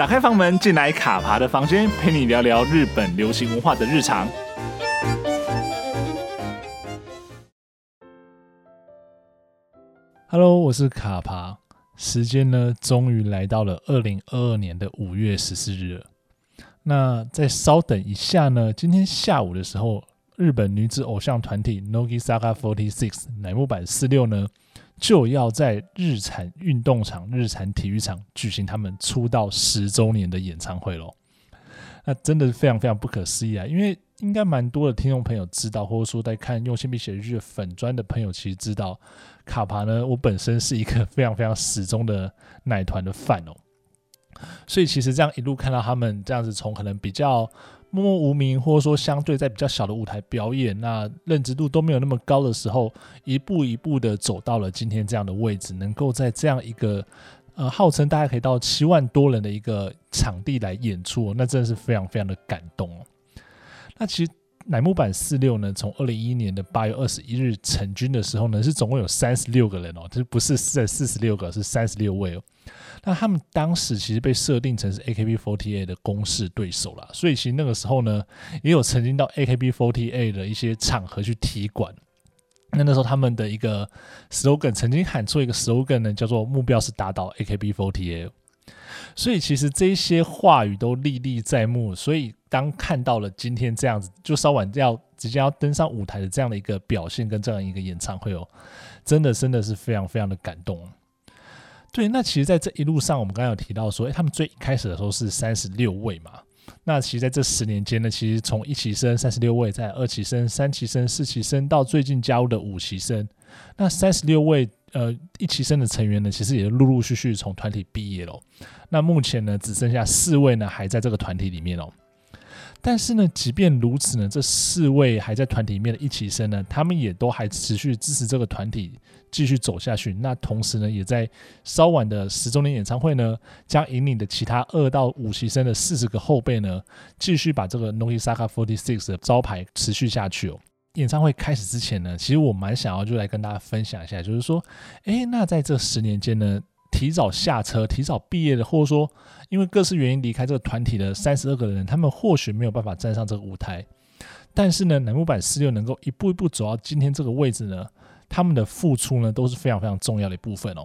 打开房门，进来卡爬的房间，陪你聊聊日本流行文化的日常。Hello，我是卡爬。时间呢，终于来到了二零二二年的五月十四日了。那再稍等一下呢，今天下午的时候，日本女子偶像团体乃木坂46乃木坂四六呢，就要在日产运动场、日产体育场举行他们出道十周年的演唱会喽。那真的是非常非常不可思议啊！因为应该蛮多的听众朋友知道，或者说在看用心笔写日记粉专的朋友，其实知道卡帕呢，我本身是一个非常非常始终的奶团的饭哦。所以其实这样一路看到他们这样子，从可能比较。默默无名，或者说相对在比较小的舞台表演，那认知度都没有那么高的时候，一步一步的走到了今天这样的位置，能够在这样一个呃号称大概可以到七万多人的一个场地来演出，那真的是非常非常的感动哦。那其实乃木坂四六呢，从二零一一年的八月二十一日成军的时候呢，是总共有三十六个人哦，这不是四四十六个，是三十六位哦。那他们当时其实被设定成是 AKB48 的公式对手啦，所以其实那个时候呢，也有曾经到 AKB48 的一些场合去踢馆。那那时候他们的一个 slogan 曾经喊出一个 slogan 呢，叫做“目标是打倒 AKB48”。所以其实这些话语都历历在目。所以当看到了今天这样子，就稍晚要即将要登上舞台的这样的一个表现跟这样一个演唱会哦，真的真的是非常非常的感动。对，那其实，在这一路上，我们刚刚有提到说，诶，他们最开始的时候是三十六位嘛。那其实，在这十年间呢，其实从一期生三十六位，在二期生、三期生、四期生，到最近加入的五期生，那三十六位呃一期生的成员呢，其实也陆陆续续从团体毕业了。那目前呢，只剩下四位呢，还在这个团体里面哦。但是呢，即便如此呢，这四位还在团体里面的一起生呢，他们也都还持续支持这个团体继续走下去。那同时呢，也在稍晚的十周年演唱会呢，将引领的其他二到五期生的四十个后辈呢，继续把这个乃木坂46的招牌持续下去哦。演唱会开始之前呢，其实我蛮想要就来跟大家分享一下，就是说，诶，那在这十年间呢，提早下车、提早毕业的，或者说因为各式原因离开这个团体的三十二个人，他们或许没有办法站上这个舞台，但是呢，乃木坂46能够一步一步走到今天这个位置呢，他们的付出呢都是非常非常重要的一部分哦。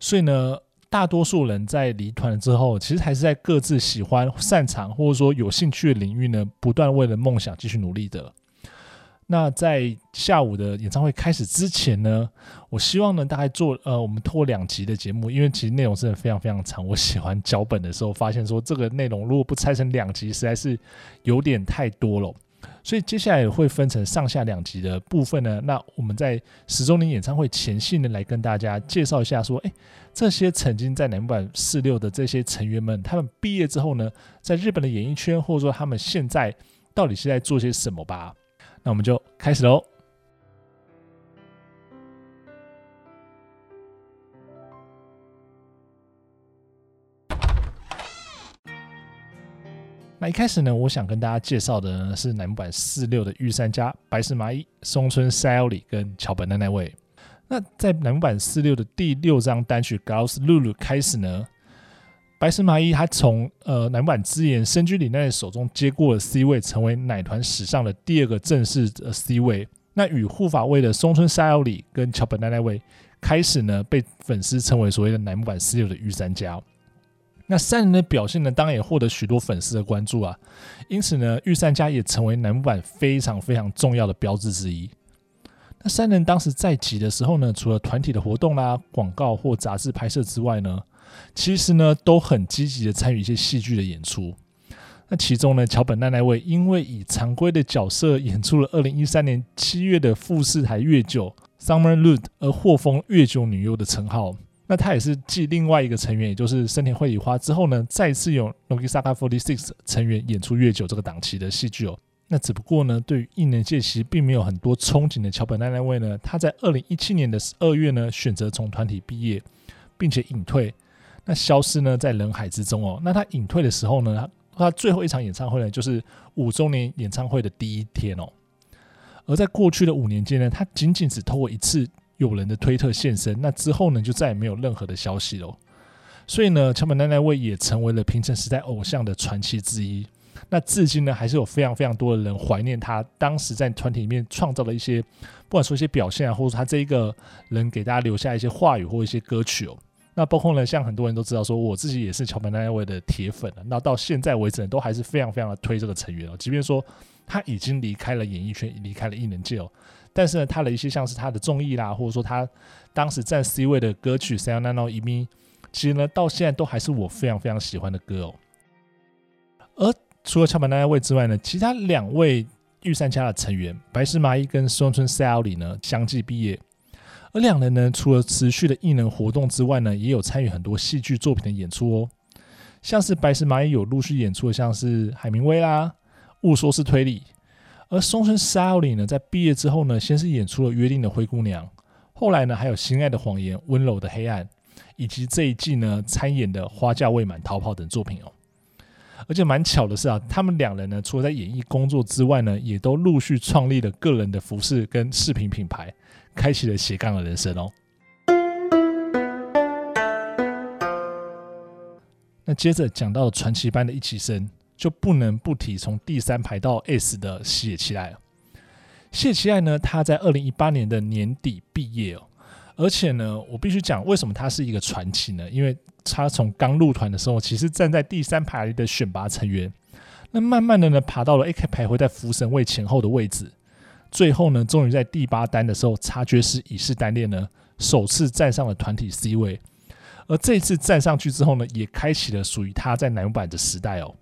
所以呢，大多数人在离团了之后，其实还是在各自喜欢、擅长或者说有兴趣的领域呢，不断为了梦想继续努力的。那在下午的演唱会开始之前呢，我希望呢，大概做呃，我们拖两集的节目，因为其实内容真的非常非常长。我喜欢脚本的时候，发现说这个内容如果不拆成两集，实在是有点太多了。所以接下来会分成上下两集的部分呢。那我们在十周年演唱会前夕呢，来跟大家介绍一下说，诶，这些曾经在乃木坂四六的这些成员们，他们毕业之后呢，在日本的演艺圈，或者说他们现在到底是在做些什么吧。那我们就开始喽。那一开始呢，我想跟大家介绍的呢是南木坂四六的御三家白石麻衣、松村沙友里跟桥本奈奈未。那在南木坂四六的第六张单曲《Girls Rule》开始呢。白石麻衣，他从呃乃木坂之言深居里奈手中接过了 C 位，成为奶团史上的第二个正式 C 位。那与护法位的松村沙友里跟桥本奈奈未开始呢，被粉丝称为所谓的乃木坂四六的御三家。那三人的表现呢，当然也获得许多粉丝的关注啊。因此呢，御三家也成为乃木坂非常非常重要的标志之一。那三人当时在集的时候呢，除了团体的活动啦、广告或杂志拍摄之外呢，其实呢，都很积极的参与一些戏剧的演出。那其中呢，桥本奈奈未因为以常规的角色演出了二零一三年七月的富士台月九 Summer Lute 而获封月九女优的称号。那她也是继另外一个成员，也就是森田绘里花之后呢，再次由乃木坂46成员演出月九这个档期的戏剧哦。那只不过呢，对于艺能界其实并没有很多憧憬的桥本奈奈未呢，她在二零一七年的十二月呢，选择从团体毕业，并且隐退。那消失呢，在人海之中哦。那他隐退的时候呢，他他最后一场演唱会呢，就是五周年演唱会的第一天哦。而在过去的五年间呢，他仅仅只透过一次友人的推特现身，那之后呢，就再也没有任何的消息喽。所以呢，桥本奈奈未也成为了平成时代偶像的传奇之一。那至今呢，还是有非常非常多的人怀念他当时在团体里面创造的一些，不管说一些表现啊，或者他这一个人给大家留下一些话语或一些歌曲哦。那包括呢，像很多人都知道说，我自己也是桥本奈奈未的铁粉了。那到现在为止呢，都还是非常非常的推这个成员哦。即便说他已经离开了演艺圈，离开了艺能界哦，但是呢，他的一些像是他的综艺啦，或者说他当时占 C 位的歌曲《Sayonara no Imi》，其实呢，到现在都还是我非常非常喜欢的歌哦。而除了桥本奈奈未之外呢，其他两位御三家的成员白石麻衣跟松村沙织里呢，相继毕业。而两人呢，除了持续的艺能活动之外呢，也有参与很多戏剧作品的演出哦。像是白石麻衣有陆续演出的，像是海明威啦、误说是推理。而松村沙织里呢，在毕业之后呢，先是演出了《约定的灰姑娘》，后来呢，还有《心爱的谎言》、《温柔的黑暗》，以及这一季呢参演的《花嫁未满》、《逃跑》等作品哦。而且蛮巧的是啊，他们两人呢，除了在演艺工作之外呢，也都陆续创立了个人的服饰跟饰品品牌，开启了斜杠的人生哦。那接着讲到了传奇般的一期生，就不能不提从第三排到 S 的西野七濑了。西野七濑呢，他在二零一八年的年底毕业哦。而且呢，我必须讲，为什么他是一个传奇呢？因为他从刚入团的时候，其实站在第三排的选拔成员，那慢慢的呢，爬到了 AK 徘徊在福神位前后的位置，最后呢，终于在第八单的时候，察觉是乙式单恋呢，首次站上了团体 C 位。而这次站上去之后呢，也开启了属于他在男版的时代哦。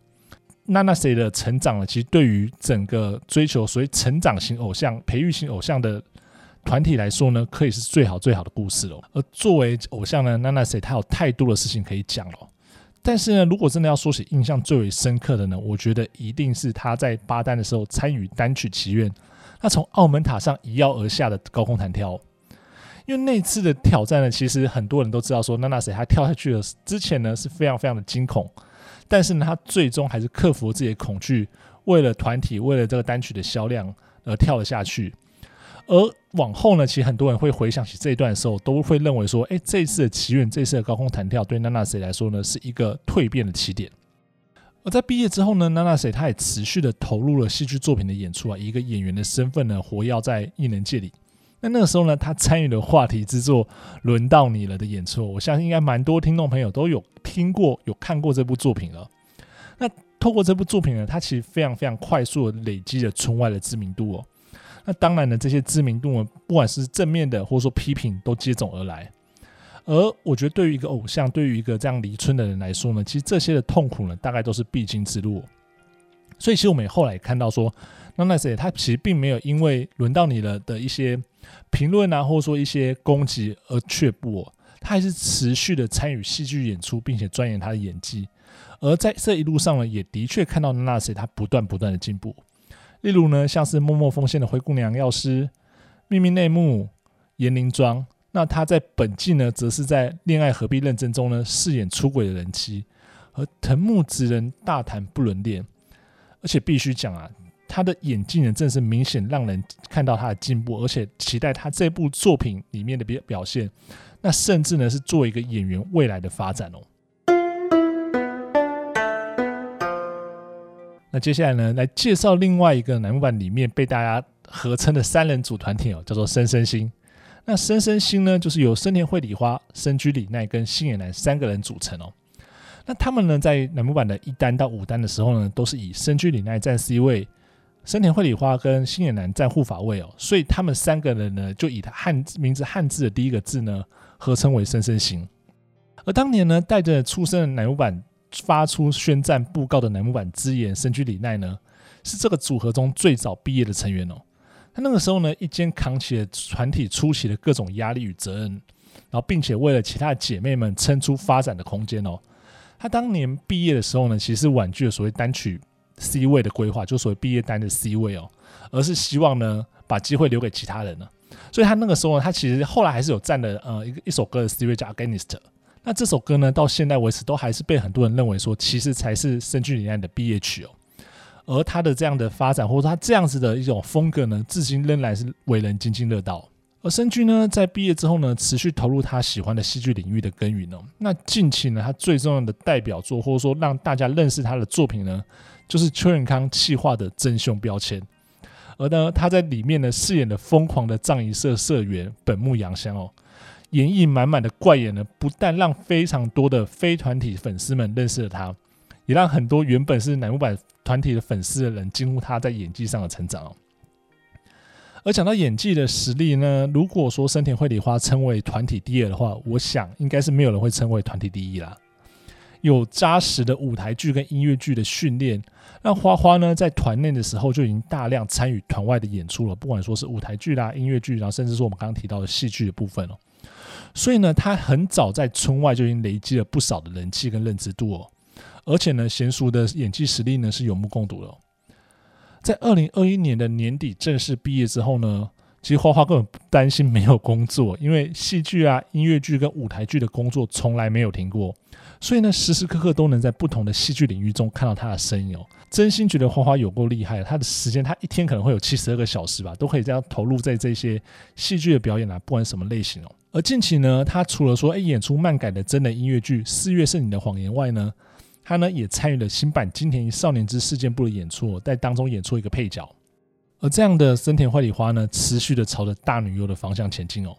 那那谁的成长呢？其实对于整个追求所谓成长型偶像、培育型偶像的。团体来说呢，可以是最好最好的故事了。而作为偶像呢，那那谁他有太多的事情可以讲了。但是呢，如果真的要说起印象最为深刻的呢，我觉得一定是他在八单的时候参与单曲祈愿，他从澳门塔上一跃而下的高空弹跳。因为那次的挑战呢，其实很多人都知道说，娜娜谁她跳下去的之前呢是非常非常的惊恐，但是呢，他最终还是克服自己的恐惧，为了团体，为了这个单曲的销量而跳了下去。而往后呢，其实很多人会回想起这一段的时候，都会认为说，哎，这一次的祈愿，这一次的高空弹跳，对娜娜谁来说呢，是一个蜕变的起点。而在毕业之后呢，娜娜谁她也持续的投入了戏剧作品的演出啊，以一个演员的身份呢，活跃在艺能界里。那那个时候呢，她参与了话题之作《轮到你了》的演出，我相信应该蛮多听众朋友都有听过、有看过这部作品了。那透过这部作品呢，她其实非常非常快速的累积了村外的知名度哦。那当然呢，这些知名度呢，不管是正面的或者说批评，都接踵而来。而我觉得，对于一个偶像，对于一个这样离村的人来说呢，其实这些的痛苦呢，大概都是必经之路。所以，其实我们也后来也看到说，那那谁他其实并没有因为轮到你了的一些评论啊，或者说一些攻击而却步哦，他还是持续的参与戏剧演出，并且钻研他的演技。而在这一路上呢，也的确看到那那谁他不断不断的进步。例如呢，像是默默奉献的灰姑娘药师、秘密内幕、岩灵庄，那他在本季呢，则是在恋爱何必认真中呢，饰演出轨的人妻，和藤木直人大谈不伦恋，而且必须讲啊，他的演技呢，正是明显让人看到他的进步，而且期待他这部作品里面的表表现，那甚至呢，是做一个演员未来的发展哦。那接下来呢，来介绍另外一个男木坂里面被大家合称的三人组团体哦，叫做深深星。那深深星呢，就是由深田绘里花、深居里奈跟星野男三个人组成哦。那他们呢，在乃木坂的一单到五单的时候呢，都是以深居里奈占 C 位，深田绘里花跟星野男占护法位哦。所以他们三个人呢，就以他汉名字汉字的第一个字呢，合称为深深星。而当年呢，带着出生的乃木坂。发出宣战布告的乃木坂之言，深居里奈呢，是这个组合中最早毕业的成员哦。他那个时候呢，一肩扛起了团体初期的各种压力与责任，然后并且为了其他姐妹们撑出发展的空间哦。他当年毕业的时候呢，其实是婉拒了所谓单曲 C 位的规划，就所谓毕业单的 C 位哦，而是希望呢，把机会留给其他人呢。所以他那个时候呢，他其实后来还是有占了呃一个一首歌的 C 位叫 Against。那这首歌呢，到现在为止都还是被很多人认为说，其实才是深居里奈的毕业曲哦。而他的这样的发展，或者他这样子的一种风格呢，至今仍然是为人津津乐道。而申均呢，在毕业之后呢，持续投入他喜欢的戏剧领域的耕耘哦。那近期呢，他最重要的代表作，或者说让大家认识他的作品呢，就是邱永康企划的《真凶标签》。而呢，他在里面呢，饰演的疯狂的藏仪社社员本木阳香哦，演绎满满的怪演呢，不但让非常多的非团体粉丝们认识了他，也让很多原本是乃木坂团体的粉丝的人惊呼他在演技上的成长哦。而讲到演技的实力呢，如果说深田绘里花称为团体第二的话，我想应该是没有人会称为团体第一啦。有扎实的舞台剧跟音乐剧的训练，让花花呢在团内的时候就已经大量参与团外的演出了，不管说是舞台剧啦、音乐剧，然后甚至说我们刚刚提到的戏剧的部分哦。所以呢，他很早在村外就已经累积了不少的人气跟认知度哦，而且呢，娴熟的演技实力呢是有目共睹的。在二零二一年的年底正式毕业之后呢，其实花花根本不担心没有工作，因为戏剧啊、音乐剧跟舞台剧的工作从来没有停过，所以呢，时时刻刻都能在不同的戏剧领域中看到他的身影哦。真心觉得花花有够厉害，他的时间他一天可能会有七十二个小时吧，都可以这样投入在这些戏剧的表演啊，不管什么类型哦。而近期呢，他除了说哎演出漫改的真人音乐剧《四月是你的谎言》外呢。他呢也参与了新版金田一少年之事件簿的演出，在当中演出一个配角。而这样的森田绘里花呢，持续的朝着大女优的方向前进哦。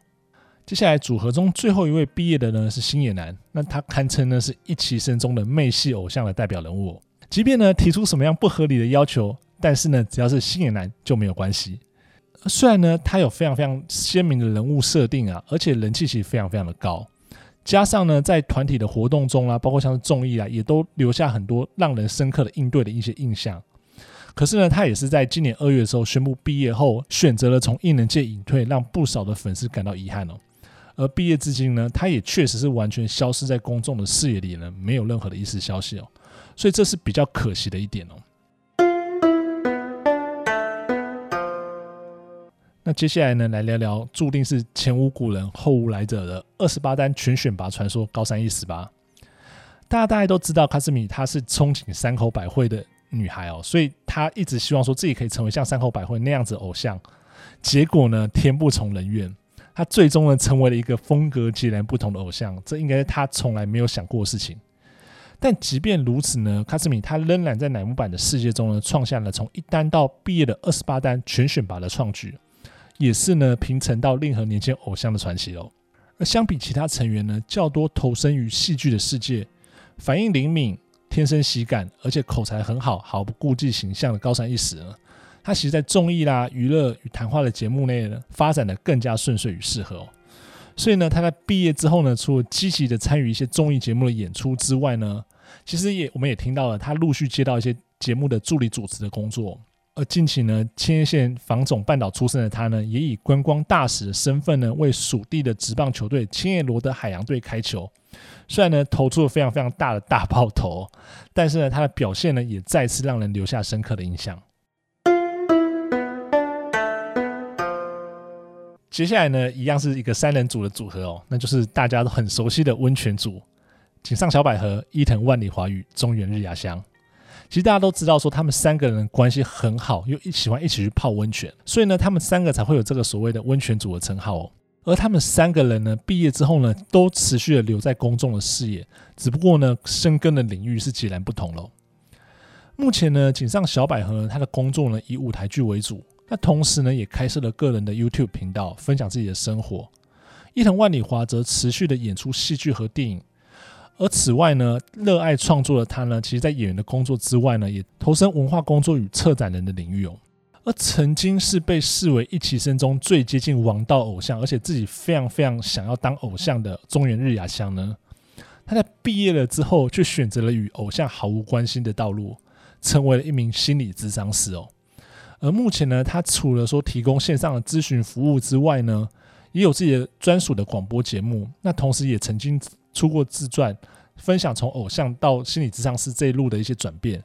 接下来组合中最后一位毕业的呢是星野男，那他堪称呢是一期生中的妹系偶像的代表人物哦。即便呢提出什么样不合理的要求，但是呢只要是星野男就没有关系。虽然呢他有非常非常鲜明的人物设定啊，而且人气其实非常非常的高。加上呢，在团体的活动中啊，包括像是综艺啊，也都留下很多让人深刻的应对的一些印象。可是呢，他也是在今年二月的时候宣布毕业后，选择了从艺能界隐退，让不少的粉丝感到遗憾哦。而毕业至今呢，他也确实是完全消失在公众的视野里呢，没有任何的一丝消息哦。所以这是比较可惜的一点哦。那接下来呢，来聊聊注定是前无古人后无来者的二十八单全选拔传说高山一十八。大家大概都知道，卡斯米她是憧憬山口百惠的女孩哦，所以她一直希望说自己可以成为像山口百惠那样子偶像。结果呢，天不从人愿，她最终呢成为了一个风格截然不同的偶像，这应该是她从来没有想过的事情。但即便如此呢，卡斯米她仍然在乃木坂的世界中呢，创下了从一单到毕业的二十八单全选拔的创举。也是呢，平成到令和年间偶像的传奇喽。而相比其他成员呢，较多投身于戏剧的世界，反应灵敏，天生喜感，而且口才很好，毫不顾忌形象的高山一实呢，他其实在综艺啦、娱乐与谈话的节目内呢，发展的更加顺遂与适合哦。所以呢，他在毕业之后呢，除了积极的参与一些综艺节目的演出之外呢，其实也我们也听到了他陆续接到一些节目的助理主持的工作。而近期呢，千叶县房总半岛出身的他呢，也以观光大使的身份呢，为属地的职棒球队千叶罗德海洋队开球。虽然呢，投出了非常非常大的大炮头，但是呢，他的表现呢，也再次让人留下深刻的印象。接下来呢，一样是一个三人组的组合哦，那就是大家都很熟悉的温泉组：井上小百合、伊藤万里华与中原日亚香。其实大家都知道，说他们三个人关系很好，又喜欢一起去泡温泉，所以呢，他们三个才会有这个所谓的温泉组的称号哦。而他们三个人呢，毕业之后呢，都持续的留在公众的视野，只不过呢，深耕的领域是截然不同喽。目前呢，井上小百合呢，他的工作呢以舞台剧为主，那同时呢，也开设了个人的 YouTube 频道，分享自己的生活。伊藤万里华则持续的演出戏剧和电影。而此外呢，热爱创作的他呢，其实在演员的工作之外呢，也投身文化工作与策展人的领域哦。而曾经是被视为一期生中最接近王道偶像，而且自己非常非常想要当偶像的中原日雅香呢，他在毕业了之后，却选择了与偶像毫无关系的道路，成为了一名心理咨商师哦。而目前呢，他除了说提供线上的咨询服务之外呢，也有自己的专属的广播节目，那同时也曾经。出过自传，分享从偶像到心理咨商师这一路的一些转变，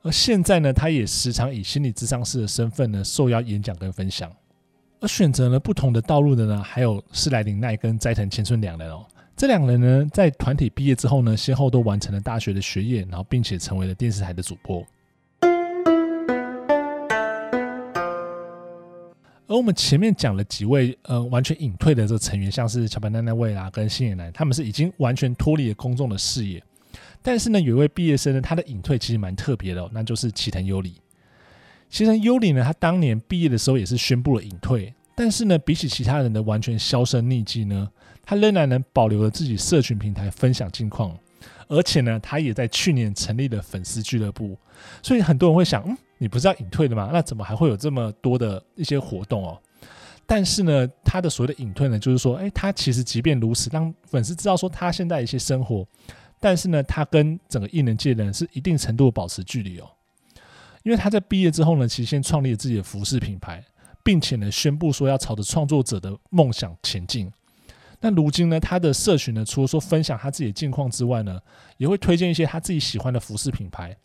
而现在呢，他也时常以心理咨商师的身份呢，受邀演讲跟分享。而选择了不同的道路的呢，还有斯莱林奈跟斋藤千春两人哦。这两人呢，在团体毕业之后呢，先后都完成了大学的学业，然后并且成为了电视台的主播。而我们前面讲了几位呃完全隐退的这个成员，像是桥本奈奈未啦跟星野男，他们是已经完全脱离了公众的视野。但是呢，有一位毕业生呢，他的隐退其实蛮特别的哦，那就是齐藤优里。齐藤优里呢，他当年毕业的时候也是宣布了隐退，但是呢，比起其他人的完全销声匿迹呢，他仍然能保留了自己社群平台分享近况，而且呢，他也在去年成立了粉丝俱乐部。所以很多人会想，嗯，你不是要隐退的吗？那怎么还会有这么多的一些活动哦？但是呢，他的所谓的隐退呢，就是说，诶，他其实即便如此，让粉丝知道说他现在一些生活。但是呢，他跟整个艺能界的人是一定程度保持距离哦，因为他在毕业之后呢，其实先创立了自己的服饰品牌，并且呢，宣布说要朝着创作者的梦想前进。那如今呢，他的社群呢，除了说分享他自己的近况之外呢，也会推荐一些他自己喜欢的服饰品牌，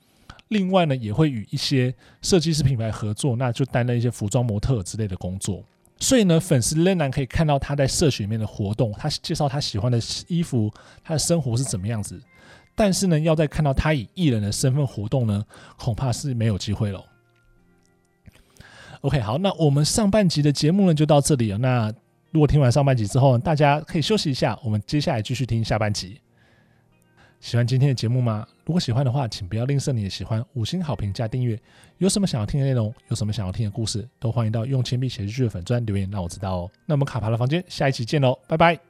另外呢，也会与一些设计师品牌合作，那就担任一些服装模特之类的工作。所以呢，粉丝仍然可以看到他在社群里面的活动，他介绍他喜欢的衣服，他的生活是怎么样子。但是呢，要再看到他以艺人的身份活动呢，恐怕是没有机会了。OK，好，那我们上半集的节目呢就到这里了。那如果听完上半集之后，大家可以休息一下，我们接下来继续听下半集。喜欢今天的节目吗？如果喜欢的话，请不要吝啬你的喜欢，五星好评加订阅。有什么想要听的内容，有什么想要听的故事，都欢迎到用铅笔写日记的粉钻留言让我知道哦。那我们卡牌的房间下一期见喽，拜拜。